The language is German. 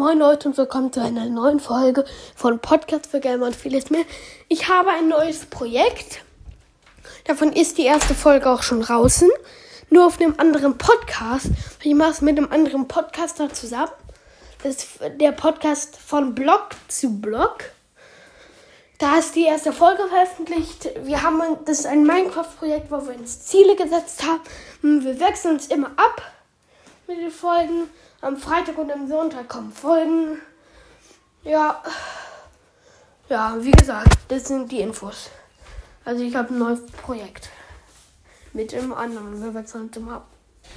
Moin Leute und willkommen zu einer neuen Folge von Podcast für Gamer und vieles mehr. Ich habe ein neues Projekt. Davon ist die erste Folge auch schon draußen. Nur auf einem anderen Podcast. Ich mache es mit einem anderen Podcaster zusammen. Das ist der Podcast von Blog zu Blog. Da ist die erste Folge veröffentlicht. Wir haben das ist ein Minecraft-Projekt, wo wir uns Ziele gesetzt haben. Wir wechseln uns immer ab mit den Folgen. Am Freitag und am Sonntag kommen Folgen. Ja. Ja, wie gesagt, das sind die Infos. Also ich habe ein neues Projekt. Mit dem anderen. Wir wechseln uns immer ab.